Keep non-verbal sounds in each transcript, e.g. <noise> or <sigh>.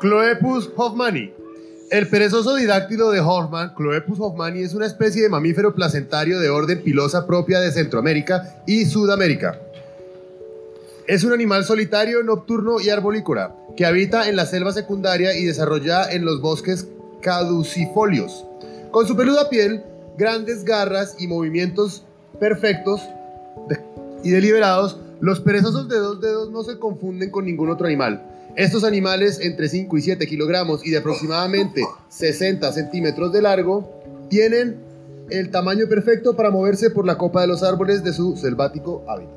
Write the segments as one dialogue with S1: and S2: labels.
S1: Cloepus hoffmanni. El perezoso didáctilo de Hoffman, Cloepus hoffmanni, es una especie de mamífero placentario de orden pilosa propia de Centroamérica y Sudamérica. Es un animal solitario, nocturno y arborícola, que habita en la selva secundaria y desarrolla en los bosques caducifolios. Con su peluda piel, grandes garras y movimientos perfectos y deliberados, los perezosos de dos dedos no se confunden con ningún otro animal. Estos animales, entre 5 y 7 kilogramos y de aproximadamente 60 centímetros de largo, tienen el tamaño perfecto para moverse por la copa de los árboles de su selvático hábitat.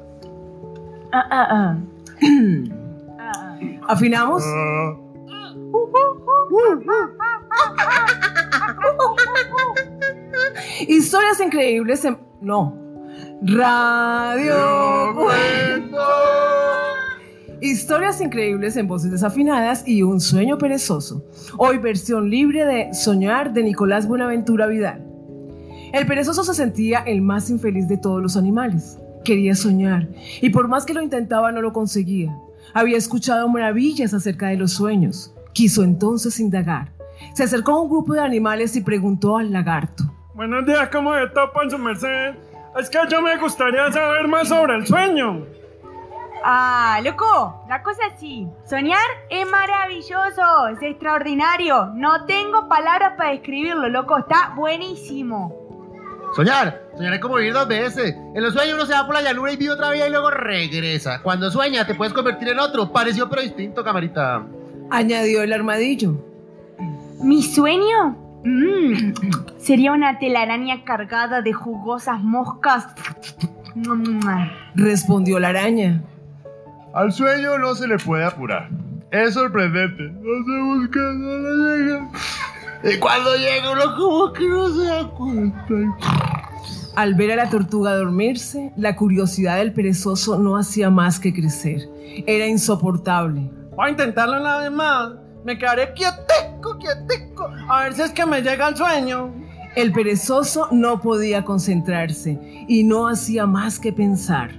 S2: Ah, ah, ah. <clears throat> Ah.
S3: ¿Afinamos? Historias increíbles en... No. Radio Cuento. Historias increíbles en voces desafinadas y un sueño perezoso. Hoy versión libre de Soñar de Nicolás Buenaventura Vidal. El perezoso se sentía el más infeliz de todos los animales. Quería soñar y por más que lo intentaba no lo conseguía. Había escuchado maravillas acerca de los sueños. Quiso entonces indagar. Se acercó a un grupo de animales y preguntó al lagarto.
S4: Buenos días, ¿cómo topan su merced? Es que yo me gustaría saber más sobre el sueño.
S2: Ah, loco, la cosa es así. Soñar es maravilloso, es extraordinario. No tengo palabras para describirlo, loco. Está buenísimo.
S1: Soñar, soñar es como vivir dos veces. En los sueños uno se va por la llanura y vive otra vida y luego regresa. Cuando sueña te puedes convertir en otro. Pareció pero distinto, camarita.
S3: Añadió el armadillo.
S2: ¿Mi sueño? Mm, sería una telaraña cargada de jugosas moscas.
S3: Respondió la araña.
S1: Al sueño no se le puede apurar. Es sorprendente. No se busca, no le llega. Y cuando llega uno como que no se da cuenta.
S3: Al ver a la tortuga dormirse, la curiosidad del perezoso no hacía más que crecer. Era insoportable.
S4: Voy a intentarlo una vez más. Me quedaré quietico, quietico. A ver si es que me llega el sueño.
S3: El perezoso no podía concentrarse y no hacía más que pensar.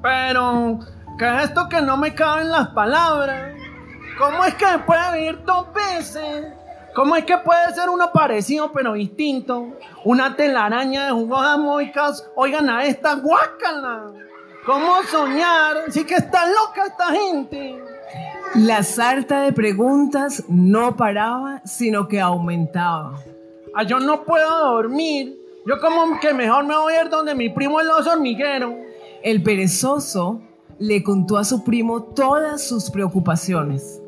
S4: Pero, ¿qué es esto que no me caben las palabras? ¿Cómo es que puede vivir dos veces? ¿Cómo es que puede ser uno parecido pero distinto? Una telaraña de jugosas moicas. Oigan a esta guácala. ¿Cómo soñar? Sí que está loca esta gente.
S3: La sarta de preguntas no paraba, sino que aumentaba.
S4: Ah, yo no puedo dormir. Yo como que mejor me voy a ir donde mi primo el oso hormiguero.
S3: El perezoso le contó a su primo todas sus preocupaciones.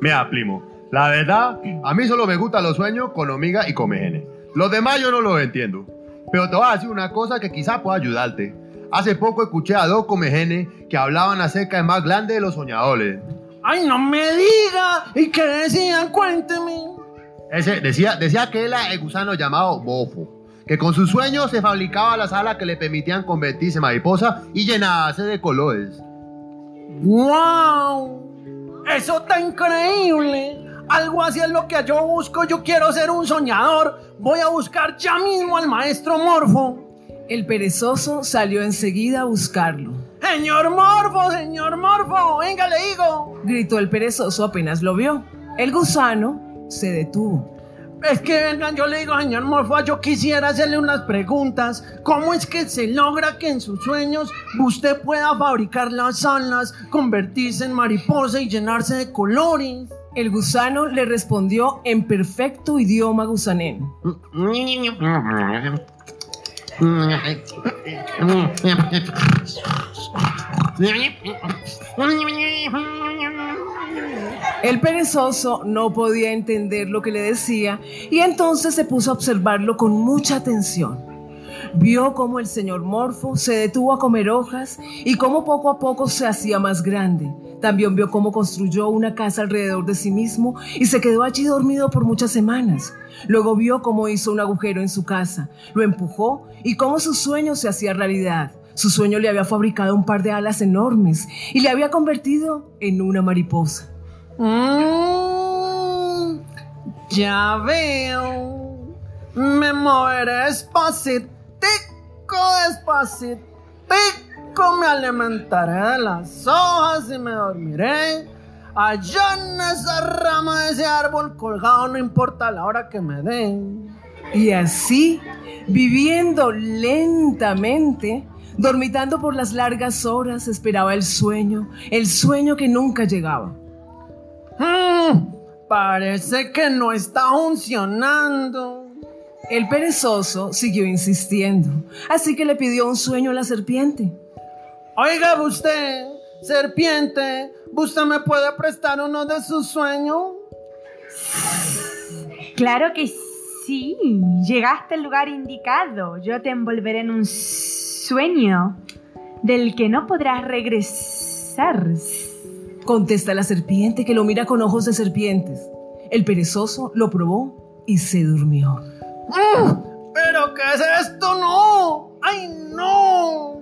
S1: Mira, primo, la verdad, a mí solo me gustan los sueños con hormiga y con mejene. Los demás yo no los entiendo. Pero te voy a decir una cosa que quizá pueda ayudarte. Hace poco escuché a dos comejenes que hablaban acerca del más grande de los soñadores.
S4: ¡Ay, no me diga! ¿Y qué decían? Cuénteme.
S1: Ese decía, decía que era el gusano llamado Bofo, que con sus sueños se fabricaba las alas que le permitían convertirse en mariposa y llenarse de colores.
S4: ¡Wow! Eso está increíble. Algo así es lo que yo busco. Yo quiero ser un soñador. Voy a buscar ya mismo al maestro Morfo.
S3: El perezoso salió enseguida a buscarlo.
S4: Señor Morfo, señor Morfo, venga, le digo.
S3: Gritó el perezoso apenas lo vio. El gusano se detuvo.
S4: Es que vengan, yo le digo, señor Morfo, yo quisiera hacerle unas preguntas. ¿Cómo es que se logra que en sus sueños usted pueda fabricar las alas, convertirse en mariposa y llenarse de colores?
S3: El gusano le respondió en perfecto idioma gusanén. <laughs> El perezoso no podía entender lo que le decía y entonces se puso a observarlo con mucha atención. Vio cómo el señor Morfo se detuvo a comer hojas y cómo poco a poco se hacía más grande. También vio cómo construyó una casa alrededor de sí mismo y se quedó allí dormido por muchas semanas. Luego vio cómo hizo un agujero en su casa, lo empujó y cómo su sueño se hacía realidad. Su sueño le había fabricado un par de alas enormes y le había convertido en una mariposa.
S4: Mm, ya veo. Me moveré despacitico, despacitico. Me alimentaré de las hojas y me dormiré allá en esa rama de ese árbol colgado, no importa la hora que me den.
S3: Y así, viviendo lentamente, dormitando por las largas horas, esperaba el sueño, el sueño que nunca llegaba.
S4: Hmm, parece que no está funcionando.
S3: El perezoso siguió insistiendo, así que le pidió un sueño a la serpiente.
S4: Oiga usted, serpiente, ¿usted me puede prestar uno de sus sueños?
S2: Claro que sí. Llegaste al lugar indicado. Yo te envolveré en un sueño del que no podrás regresar.
S3: Contesta la serpiente que lo mira con ojos de serpientes. El perezoso lo probó y se durmió.
S4: Mm, ¿Pero qué es esto? No. ¡Ay, no!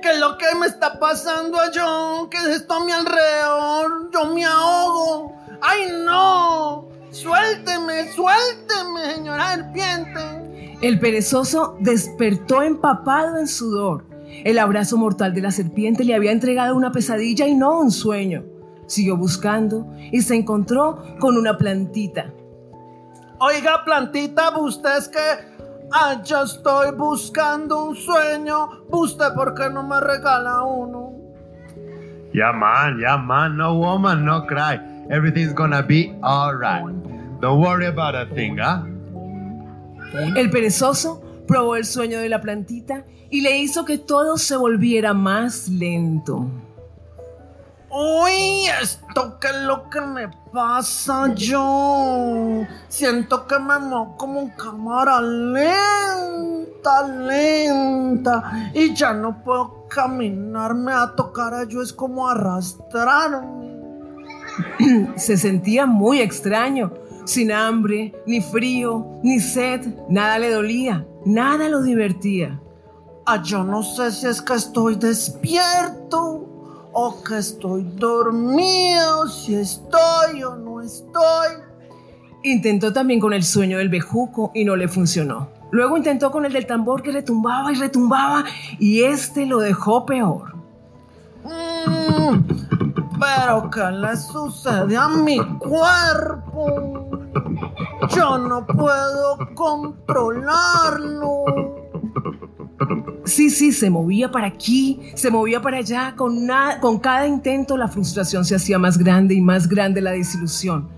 S4: ¿Qué es lo que me está pasando a yo? ¿Qué es esto a mi alrededor? Yo me ahogo. ¡Ay, no! Suélteme, suélteme, señora serpiente.
S3: El perezoso despertó empapado en sudor. El abrazo mortal de la serpiente le había entregado una pesadilla y no un sueño. Siguió buscando y se encontró con una plantita.
S4: Oiga, plantita, usted es que ah, yo estoy buscando un sueño. ¿Usted por qué no me regala uno?
S1: Yeah, man, yeah, man. No woman, no cry. Everything's gonna be alright. Don't worry about a thing, ¿ah?
S3: El perezoso probó el sueño de la plantita y le hizo que todo se volviera más lento.
S4: Uy, esto qué es lo que me pasa yo. Siento que me muevo como en cámara lenta, lenta. Y ya no puedo caminarme a tocar a yo, es como arrastrarme. <clears throat>
S3: Se sentía muy extraño, sin hambre, ni frío, ni sed, nada le dolía, nada lo divertía.
S4: Ah, yo no sé si es que estoy despierto o que estoy dormido, si estoy o no estoy.
S3: Intentó también con el sueño del bejuco y no le funcionó. Luego intentó con el del tambor que retumbaba y retumbaba y este lo dejó peor.
S4: Mm, pero ¿qué le sucede a mi cuerpo? Yo no puedo controlarlo.
S3: Sí, sí, se movía para aquí, se movía para allá. Con, na- con cada intento la frustración se hacía más grande y más grande la desilusión.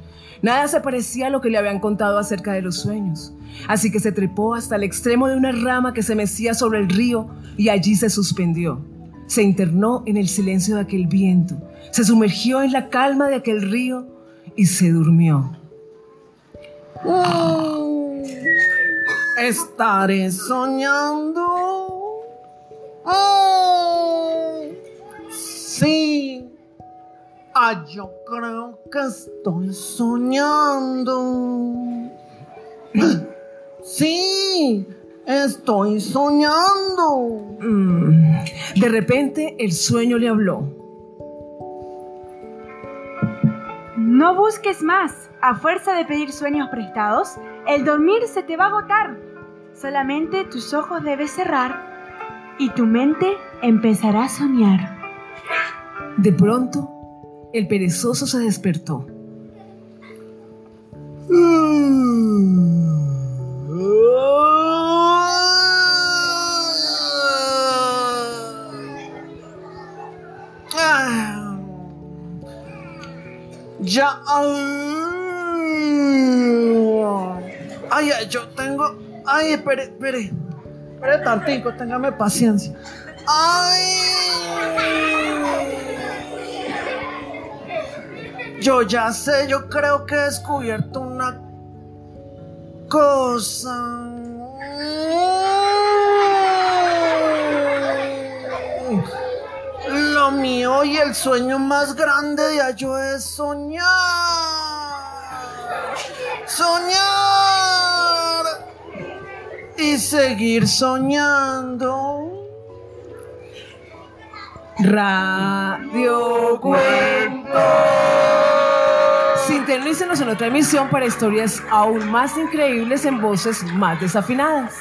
S3: Nada se parecía a lo que le habían contado acerca de los sueños. Así que se trepó hasta el extremo de una rama que se mecía sobre el río y allí se suspendió. Se internó en el silencio de aquel viento, se sumergió en la calma de aquel río y se durmió.
S4: Mm, Estaré soñando. Mm, Sí. Ah, yo creo que estoy soñando. Sí, estoy soñando.
S3: Mm. De repente el sueño le habló.
S2: No busques más. A fuerza de pedir sueños prestados, el dormir se te va a agotar. Solamente tus ojos debes cerrar y tu mente empezará a soñar.
S3: De pronto, el perezoso se despertó.
S4: Ya. Ay, ay, yo tengo. Ay, espere, espere. Espere tantico, téngame paciencia. Ay. Yo ya sé, yo creo que he descubierto una cosa. Mío y el sueño más grande de Ayo es soñar. Soñar. Y seguir soñando.
S3: Radio Cuento. Sintonícenos en otra emisión para historias aún más increíbles en voces más desafinadas.